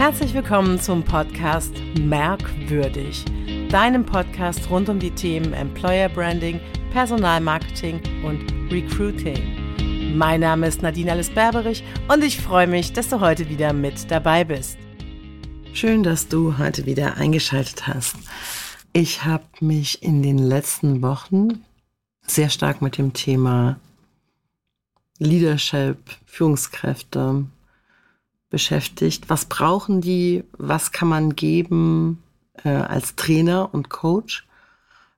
Herzlich willkommen zum Podcast Merkwürdig, deinem Podcast rund um die Themen Employer Branding, Personalmarketing und Recruiting. Mein Name ist Nadine Alice Berberich und ich freue mich, dass du heute wieder mit dabei bist. Schön, dass du heute wieder eingeschaltet hast. Ich habe mich in den letzten Wochen sehr stark mit dem Thema Leadership, Führungskräfte beschäftigt. Was brauchen die? Was kann man geben äh, als Trainer und Coach?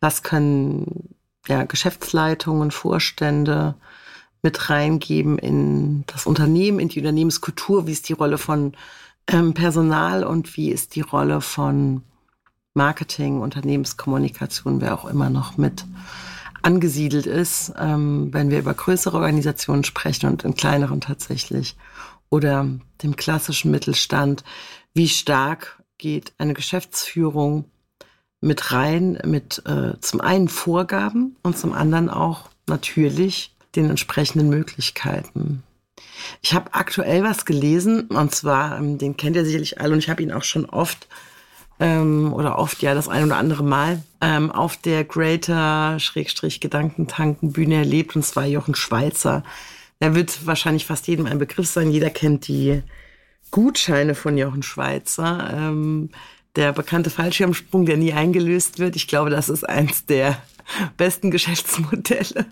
Was können ja, Geschäftsleitungen, Vorstände mit reingeben in das Unternehmen, in die Unternehmenskultur? Wie ist die Rolle von ähm, Personal und wie ist die Rolle von Marketing, Unternehmenskommunikation, wer auch immer noch mit angesiedelt ist, ähm, wenn wir über größere Organisationen sprechen und in kleineren tatsächlich oder dem klassischen Mittelstand. Wie stark geht eine Geschäftsführung mit rein, mit äh, zum einen Vorgaben und zum anderen auch natürlich den entsprechenden Möglichkeiten. Ich habe aktuell was gelesen und zwar, ähm, den kennt ihr sicherlich alle und ich habe ihn auch schon oft ähm, oder oft ja das ein oder andere Mal ähm, auf der Greater Schrägstrich Gedankentanken erlebt und zwar Jochen Schweizer. Der wird wahrscheinlich fast jedem ein Begriff sein. Jeder kennt die Gutscheine von Jochen Schweizer. Ähm, der bekannte Fallschirmsprung, der nie eingelöst wird. Ich glaube, das ist eins der besten Geschäftsmodelle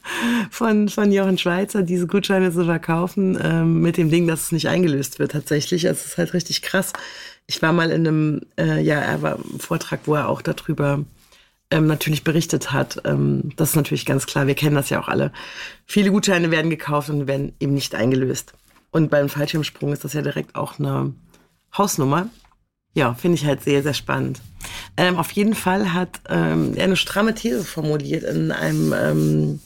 von, von Jochen Schweizer, diese Gutscheine zu verkaufen, ähm, mit dem Ding, dass es nicht eingelöst wird tatsächlich. Also es ist halt richtig krass. Ich war mal in einem, äh, ja, er war im Vortrag, wo er auch darüber ähm, natürlich berichtet hat. Ähm, das ist natürlich ganz klar, wir kennen das ja auch alle. Viele Gutscheine werden gekauft und werden eben nicht eingelöst. Und beim Fallschirmsprung ist das ja direkt auch eine Hausnummer. Ja, finde ich halt sehr, sehr spannend. Ähm, auf jeden Fall hat ähm, er eine stramme These formuliert in einem ähm,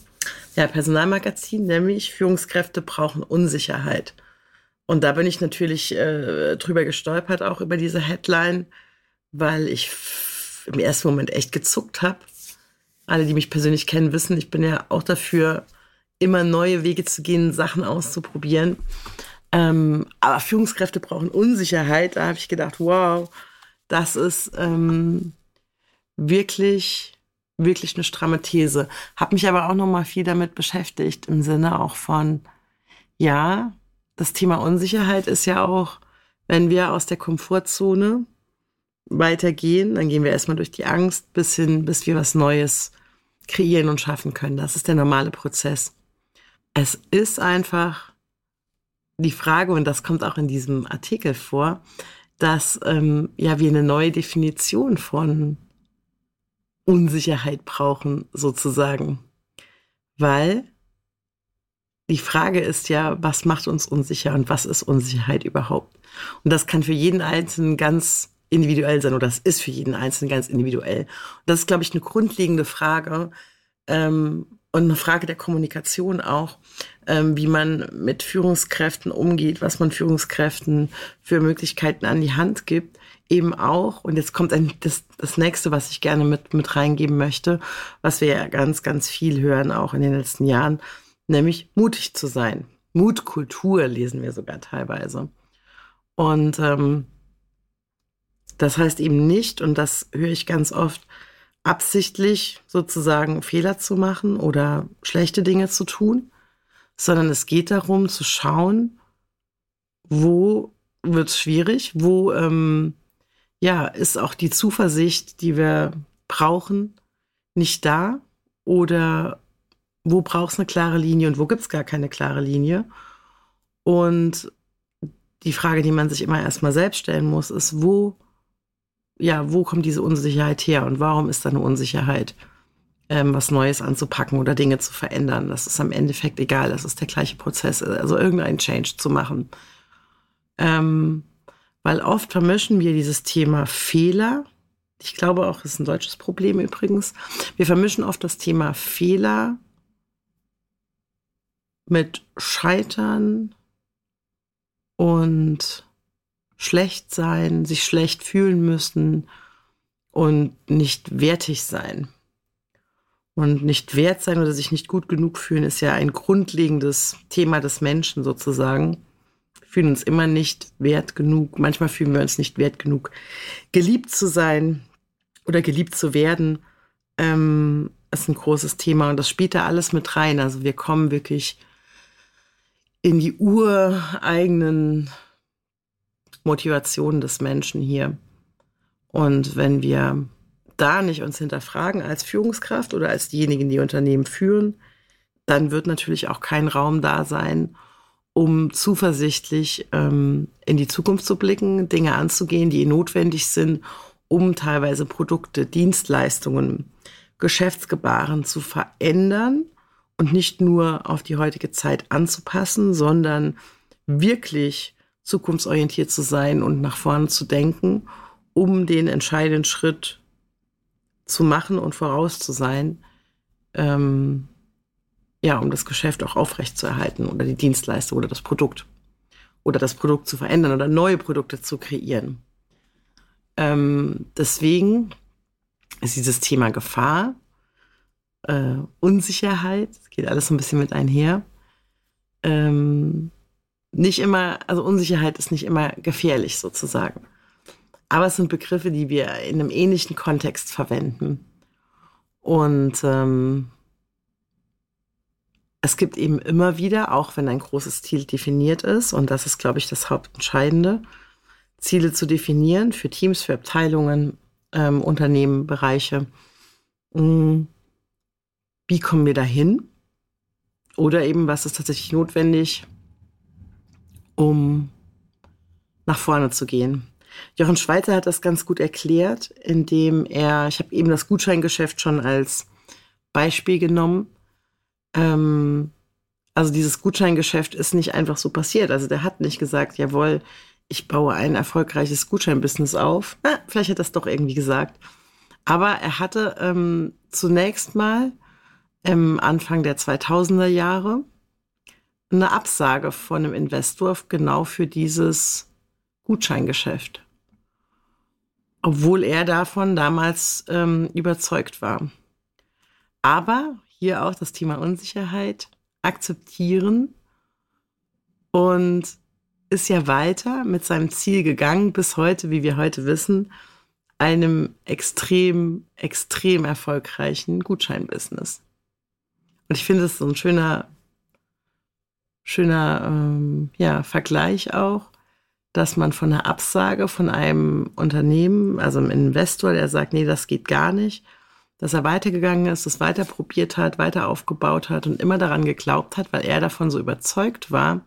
ja, Personalmagazin, nämlich Führungskräfte brauchen Unsicherheit. Und da bin ich natürlich äh, drüber gestolpert, auch über diese Headline, weil ich im ersten Moment echt gezuckt habe. Alle, die mich persönlich kennen, wissen, ich bin ja auch dafür, immer neue Wege zu gehen, Sachen auszuprobieren. Ähm, aber Führungskräfte brauchen Unsicherheit. Da habe ich gedacht, wow, das ist ähm, wirklich, wirklich eine stramme These. Habe mich aber auch noch mal viel damit beschäftigt im Sinne auch von, ja, das Thema Unsicherheit ist ja auch, wenn wir aus der Komfortzone weitergehen, dann gehen wir erstmal durch die Angst bis hin, bis wir was Neues kreieren und schaffen können. Das ist der normale Prozess. Es ist einfach die Frage, und das kommt auch in diesem Artikel vor, dass ähm, ja wir eine neue Definition von Unsicherheit brauchen, sozusagen. Weil die Frage ist ja, was macht uns unsicher und was ist Unsicherheit überhaupt? Und das kann für jeden Einzelnen ganz individuell sein oder das ist für jeden Einzelnen ganz individuell. Und das ist, glaube ich, eine grundlegende Frage ähm, und eine Frage der Kommunikation auch, ähm, wie man mit Führungskräften umgeht, was man Führungskräften für Möglichkeiten an die Hand gibt. Eben auch, und jetzt kommt ein, das, das nächste, was ich gerne mit, mit reingeben möchte, was wir ja ganz, ganz viel hören, auch in den letzten Jahren, nämlich mutig zu sein. Mutkultur lesen wir sogar teilweise. Und ähm, das heißt eben nicht, und das höre ich ganz oft, absichtlich sozusagen Fehler zu machen oder schlechte Dinge zu tun, sondern es geht darum zu schauen, wo wird es schwierig, wo ähm, ja ist auch die Zuversicht, die wir brauchen, nicht da oder wo braucht es eine klare Linie und wo gibt es gar keine klare Linie. Und die Frage, die man sich immer erstmal selbst stellen muss, ist, wo, ja, wo kommt diese Unsicherheit her und warum ist da eine Unsicherheit, ähm, was Neues anzupacken oder Dinge zu verändern? Das ist am Endeffekt egal, das ist der gleiche Prozess, also irgendeinen Change zu machen. Ähm, weil oft vermischen wir dieses Thema Fehler. Ich glaube auch, das ist ein deutsches Problem übrigens. Wir vermischen oft das Thema Fehler mit Scheitern und schlecht sein, sich schlecht fühlen müssen und nicht wertig sein. Und nicht wert sein oder sich nicht gut genug fühlen ist ja ein grundlegendes Thema des Menschen sozusagen. fühlen uns immer nicht wert genug. Manchmal fühlen wir uns nicht wert genug, geliebt zu sein oder geliebt zu werden. Ähm, ist ein großes Thema und das spielt da alles mit rein. Also wir kommen wirklich in die ureigenen Motivationen des Menschen hier. Und wenn wir da nicht uns hinterfragen als Führungskraft oder als diejenigen, die Unternehmen führen, dann wird natürlich auch kein Raum da sein, um zuversichtlich ähm, in die Zukunft zu blicken, Dinge anzugehen, die notwendig sind, um teilweise Produkte, Dienstleistungen, Geschäftsgebaren zu verändern und nicht nur auf die heutige Zeit anzupassen, sondern wirklich zukunftsorientiert zu sein und nach vorne zu denken, um den entscheidenden Schritt zu machen und voraus zu sein, ähm, ja, um das Geschäft auch aufrechtzuerhalten oder die Dienstleistung oder das Produkt oder das Produkt zu verändern oder neue Produkte zu kreieren. Ähm, deswegen ist dieses Thema Gefahr, äh, Unsicherheit, geht alles ein bisschen mit einher. Ähm, nicht immer, also Unsicherheit ist nicht immer gefährlich sozusagen. Aber es sind Begriffe, die wir in einem ähnlichen Kontext verwenden. Und ähm, es gibt eben immer wieder, auch wenn ein großes Ziel definiert ist, und das ist, glaube ich, das Hauptentscheidende, Ziele zu definieren für Teams, für Abteilungen, ähm, Unternehmen, Bereiche. Hm, wie kommen wir dahin? Oder eben, was ist tatsächlich notwendig, um nach vorne zu gehen? Jochen Schweizer hat das ganz gut erklärt, indem er, ich habe eben das Gutscheingeschäft schon als Beispiel genommen. Ähm, also dieses Gutscheingeschäft ist nicht einfach so passiert. Also der hat nicht gesagt, jawohl, ich baue ein erfolgreiches Gutscheinbusiness auf. Na, vielleicht hat er das doch irgendwie gesagt. Aber er hatte ähm, zunächst mal im Anfang der 2000er Jahre eine Absage von einem Investor genau für dieses Gutscheingeschäft obwohl er davon damals ähm, überzeugt war. Aber hier auch das Thema Unsicherheit akzeptieren und ist ja weiter mit seinem Ziel gegangen, bis heute, wie wir heute wissen, einem extrem, extrem erfolgreichen Gutscheinbusiness. Und ich finde es so ein schöner, schöner ähm, ja, Vergleich auch, dass man von einer Absage von einem Unternehmen, also einem Investor, der sagt, nee, das geht gar nicht, dass er weitergegangen ist, das weiter probiert hat, weiter aufgebaut hat und immer daran geglaubt hat, weil er davon so überzeugt war,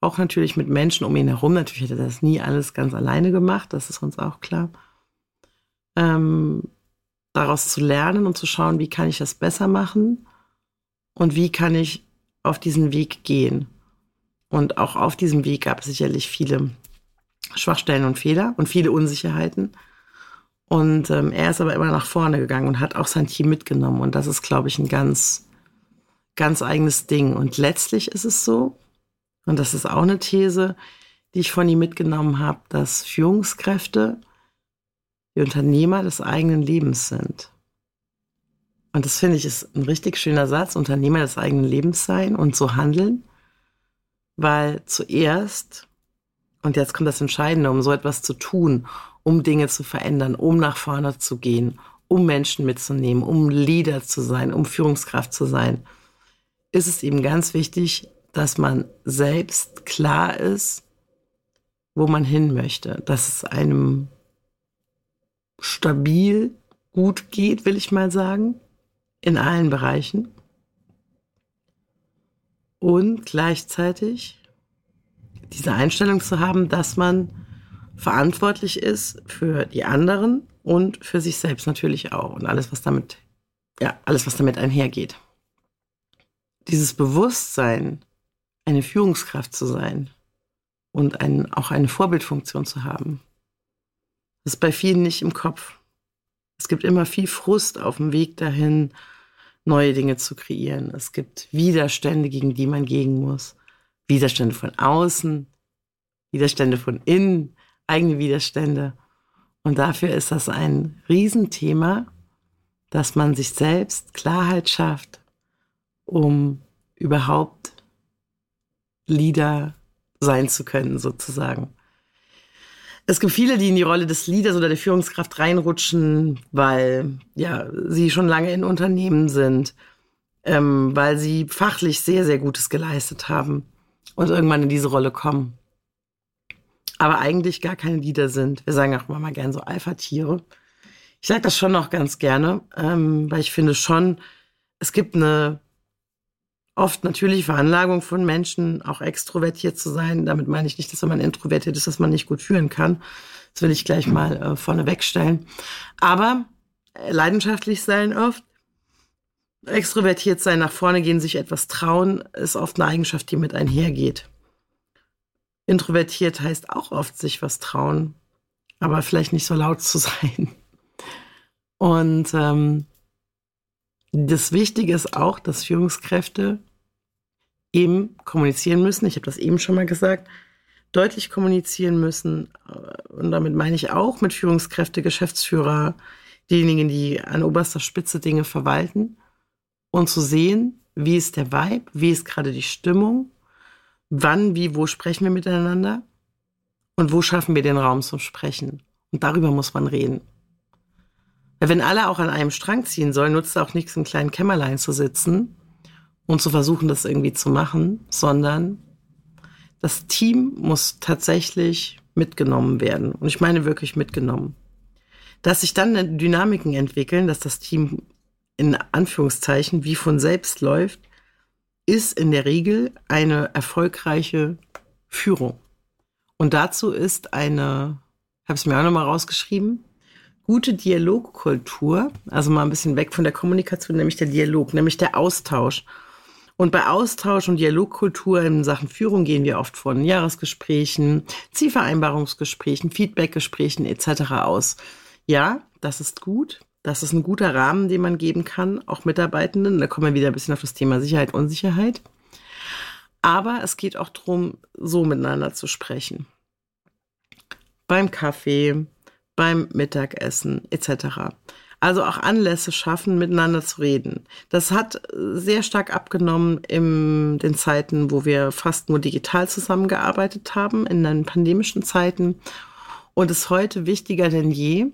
auch natürlich mit Menschen um ihn herum, natürlich hat er das nie alles ganz alleine gemacht, das ist uns auch klar, ähm, daraus zu lernen und zu schauen, wie kann ich das besser machen und wie kann ich auf diesen Weg gehen. Und auch auf diesem Weg gab es sicherlich viele Schwachstellen und Fehler und viele Unsicherheiten. Und ähm, er ist aber immer nach vorne gegangen und hat auch sein Team mitgenommen. Und das ist, glaube ich, ein ganz, ganz eigenes Ding. Und letztlich ist es so, und das ist auch eine These, die ich von ihm mitgenommen habe, dass Führungskräfte die Unternehmer des eigenen Lebens sind. Und das finde ich ist ein richtig schöner Satz, Unternehmer des eigenen Lebens sein und so handeln. Weil zuerst, und jetzt kommt das Entscheidende, um so etwas zu tun, um Dinge zu verändern, um nach vorne zu gehen, um Menschen mitzunehmen, um Leader zu sein, um Führungskraft zu sein, ist es eben ganz wichtig, dass man selbst klar ist, wo man hin möchte, dass es einem stabil gut geht, will ich mal sagen, in allen Bereichen und gleichzeitig diese Einstellung zu haben, dass man verantwortlich ist für die anderen und für sich selbst natürlich auch und alles, was damit, ja, alles, was damit einhergeht. Dieses Bewusstsein, eine Führungskraft zu sein und ein, auch eine Vorbildfunktion zu haben, ist bei vielen nicht im Kopf. Es gibt immer viel Frust auf dem Weg dahin, neue Dinge zu kreieren. Es gibt Widerstände, gegen die man gehen muss. Widerstände von außen, Widerstände von innen, eigene Widerstände. Und dafür ist das ein Riesenthema, dass man sich selbst Klarheit schafft, um überhaupt Leader sein zu können, sozusagen. Es gibt viele, die in die Rolle des Leaders oder der Führungskraft reinrutschen, weil ja sie schon lange in Unternehmen sind, ähm, weil sie fachlich sehr, sehr Gutes geleistet haben und irgendwann in diese Rolle kommen. Aber eigentlich gar keine Leader sind. Wir sagen auch immer mal gern so Alpha-Tiere. Ich sage das schon noch ganz gerne, ähm, weil ich finde schon, es gibt eine oft natürliche Veranlagung von Menschen, auch extrovertiert zu sein. Damit meine ich nicht, dass wenn man introvertiert ist, dass man nicht gut führen kann. Das will ich gleich mal äh, vorne wegstellen. Aber äh, leidenschaftlich sein oft, extrovertiert sein, nach vorne gehen, sich etwas trauen, ist oft eine Eigenschaft, die mit einhergeht. Introvertiert heißt auch oft sich was trauen, aber vielleicht nicht so laut zu sein. Und ähm, das Wichtige ist auch, dass Führungskräfte eben kommunizieren müssen. Ich habe das eben schon mal gesagt. Deutlich kommunizieren müssen. Und damit meine ich auch mit Führungskräfte, Geschäftsführer, diejenigen, die an oberster Spitze Dinge verwalten. Und zu sehen, wie ist der Vibe, wie ist gerade die Stimmung, wann, wie, wo sprechen wir miteinander und wo schaffen wir den Raum zum Sprechen. Und darüber muss man reden. Wenn alle auch an einem Strang ziehen sollen, nutzt auch nichts, im kleinen Kämmerlein zu sitzen und zu versuchen, das irgendwie zu machen, sondern das Team muss tatsächlich mitgenommen werden. Und ich meine wirklich mitgenommen. Dass sich dann Dynamiken entwickeln, dass das Team in Anführungszeichen wie von selbst läuft, ist in der Regel eine erfolgreiche Führung. Und dazu ist eine, habe es mir auch nochmal rausgeschrieben, gute Dialogkultur, also mal ein bisschen weg von der Kommunikation, nämlich der Dialog, nämlich der Austausch. Und bei Austausch und Dialogkultur in Sachen Führung gehen wir oft von Jahresgesprächen, Zielvereinbarungsgesprächen, Feedbackgesprächen etc. aus. Ja, das ist gut. Das ist ein guter Rahmen, den man geben kann, auch Mitarbeitenden. Da kommen wir wieder ein bisschen auf das Thema Sicherheit, Unsicherheit. Aber es geht auch darum, so miteinander zu sprechen. Beim Kaffee, beim Mittagessen etc. Also auch Anlässe schaffen, miteinander zu reden. Das hat sehr stark abgenommen in den Zeiten, wo wir fast nur digital zusammengearbeitet haben, in den pandemischen Zeiten. Und ist heute wichtiger denn je,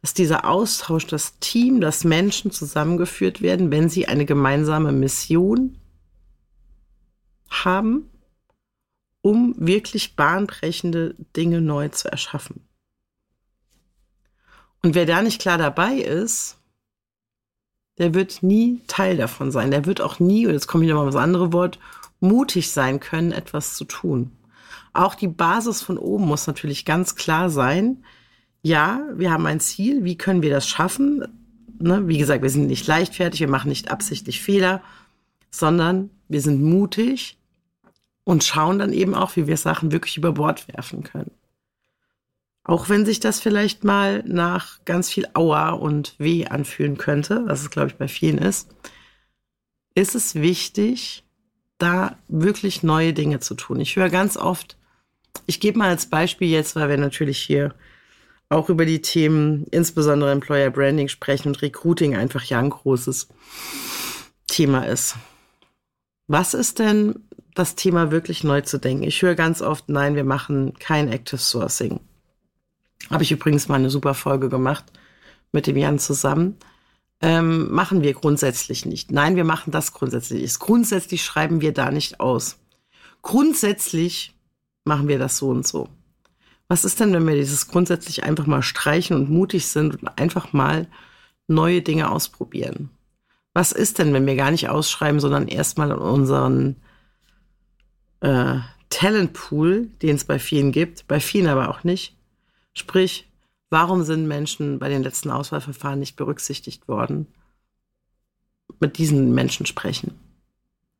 dass dieser Austausch, das Team, dass Menschen zusammengeführt werden, wenn sie eine gemeinsame Mission haben, um wirklich bahnbrechende Dinge neu zu erschaffen. Und wer da nicht klar dabei ist, der wird nie Teil davon sein. Der wird auch nie, und jetzt kommt wieder mal das andere Wort, mutig sein können, etwas zu tun. Auch die Basis von oben muss natürlich ganz klar sein. Ja, wir haben ein Ziel. Wie können wir das schaffen? Ne? Wie gesagt, wir sind nicht leichtfertig, wir machen nicht absichtlich Fehler, sondern wir sind mutig und schauen dann eben auch, wie wir Sachen wirklich über Bord werfen können. Auch wenn sich das vielleicht mal nach ganz viel Aua und Weh anfühlen könnte, was es, glaube ich, bei vielen ist, ist es wichtig, da wirklich neue Dinge zu tun. Ich höre ganz oft, ich gebe mal als Beispiel jetzt, weil wir natürlich hier auch über die Themen, insbesondere Employer Branding sprechen und Recruiting einfach ja ein großes Thema ist. Was ist denn das Thema wirklich neu zu denken? Ich höre ganz oft, nein, wir machen kein Active Sourcing. Habe ich übrigens mal eine super Folge gemacht mit dem Jan zusammen. Ähm, machen wir grundsätzlich nicht. Nein, wir machen das grundsätzlich. Grundsätzlich schreiben wir da nicht aus. Grundsätzlich machen wir das so und so. Was ist denn, wenn wir dieses grundsätzlich einfach mal streichen und mutig sind und einfach mal neue Dinge ausprobieren? Was ist denn, wenn wir gar nicht ausschreiben, sondern erstmal in unseren äh, Talentpool, den es bei vielen gibt, bei vielen aber auch nicht, Sprich, warum sind Menschen bei den letzten Auswahlverfahren nicht berücksichtigt worden? Mit diesen Menschen sprechen.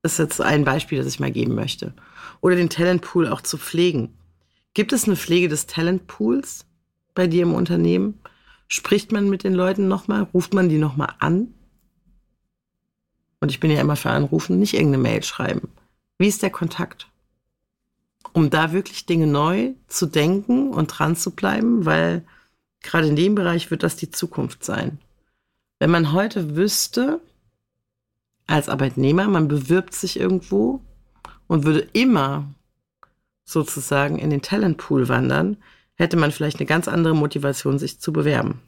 Das ist jetzt ein Beispiel, das ich mal geben möchte. Oder den Talentpool auch zu pflegen. Gibt es eine Pflege des Talentpools bei dir im Unternehmen? Spricht man mit den Leuten nochmal? Ruft man die nochmal an? Und ich bin ja immer für Anrufen, nicht irgendeine Mail schreiben. Wie ist der Kontakt? Um da wirklich Dinge neu zu denken und dran zu bleiben, weil gerade in dem Bereich wird das die Zukunft sein. Wenn man heute wüsste, als Arbeitnehmer, man bewirbt sich irgendwo und würde immer sozusagen in den Talentpool wandern, hätte man vielleicht eine ganz andere Motivation, sich zu bewerben.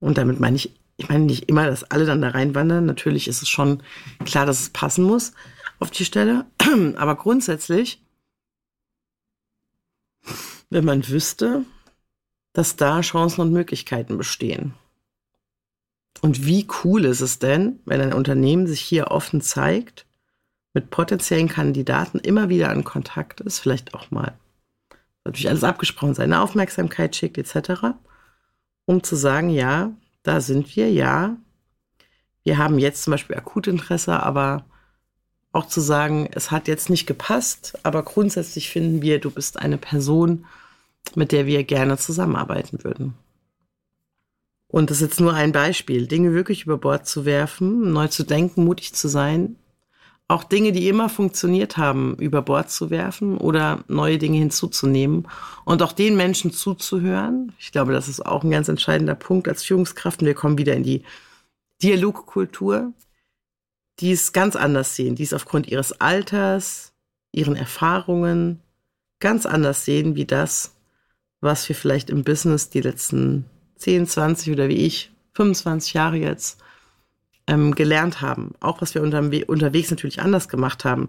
Und damit meine ich, ich meine nicht immer, dass alle dann da reinwandern. Natürlich ist es schon klar, dass es passen muss auf die Stelle. Aber grundsätzlich, wenn man wüsste, dass da Chancen und Möglichkeiten bestehen. Und wie cool ist es denn, wenn ein Unternehmen sich hier offen zeigt, mit potenziellen Kandidaten immer wieder in Kontakt ist, vielleicht auch mal natürlich alles abgesprochen, seine Aufmerksamkeit schickt etc., um zu sagen, ja, da sind wir, ja, wir haben jetzt zum Beispiel Akutinteresse, aber auch zu sagen, es hat jetzt nicht gepasst, aber grundsätzlich finden wir, du bist eine Person, mit der wir gerne zusammenarbeiten würden. Und das ist jetzt nur ein Beispiel, Dinge wirklich über Bord zu werfen, neu zu denken, mutig zu sein, auch Dinge, die immer funktioniert haben, über Bord zu werfen oder neue Dinge hinzuzunehmen und auch den Menschen zuzuhören. Ich glaube, das ist auch ein ganz entscheidender Punkt als Führungskraft. Und wir kommen wieder in die Dialogkultur, die es ganz anders sehen, die es aufgrund ihres Alters, ihren Erfahrungen ganz anders sehen, wie das, was wir vielleicht im Business die letzten 10, 20 oder wie ich 25 Jahre jetzt ähm, gelernt haben. Auch was wir unter, unterwegs natürlich anders gemacht haben.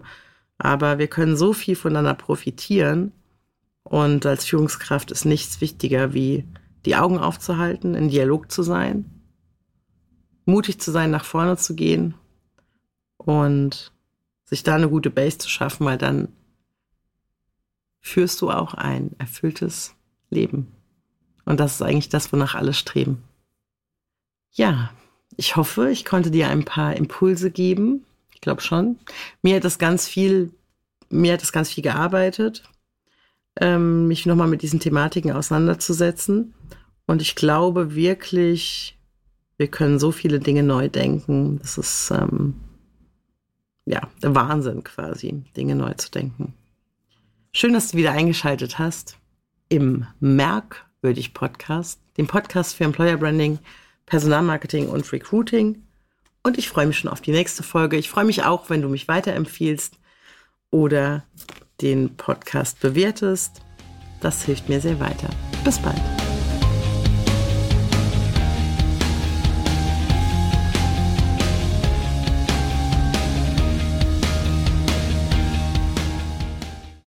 Aber wir können so viel voneinander profitieren. Und als Führungskraft ist nichts wichtiger, wie die Augen aufzuhalten, in Dialog zu sein, mutig zu sein, nach vorne zu gehen und sich da eine gute Base zu schaffen, weil dann führst du auch ein erfülltes Leben. Und das ist eigentlich das, wonach alle streben. Ja, ich hoffe, ich konnte dir ein paar Impulse geben. Ich glaube schon. Mir hat das ganz viel, mir hat das ganz viel gearbeitet, ähm, mich nochmal mit diesen Thematiken auseinanderzusetzen. Und ich glaube wirklich, wir können so viele Dinge neu denken. Das ist ähm, ja der Wahnsinn quasi, Dinge neu zu denken. Schön, dass du wieder eingeschaltet hast im Merkwürdig Podcast, dem Podcast für Employer Branding Personalmarketing und Recruiting. Und ich freue mich schon auf die nächste Folge. Ich freue mich auch, wenn du mich weiterempfiehlst oder den Podcast bewertest. Das hilft mir sehr weiter. Bis bald.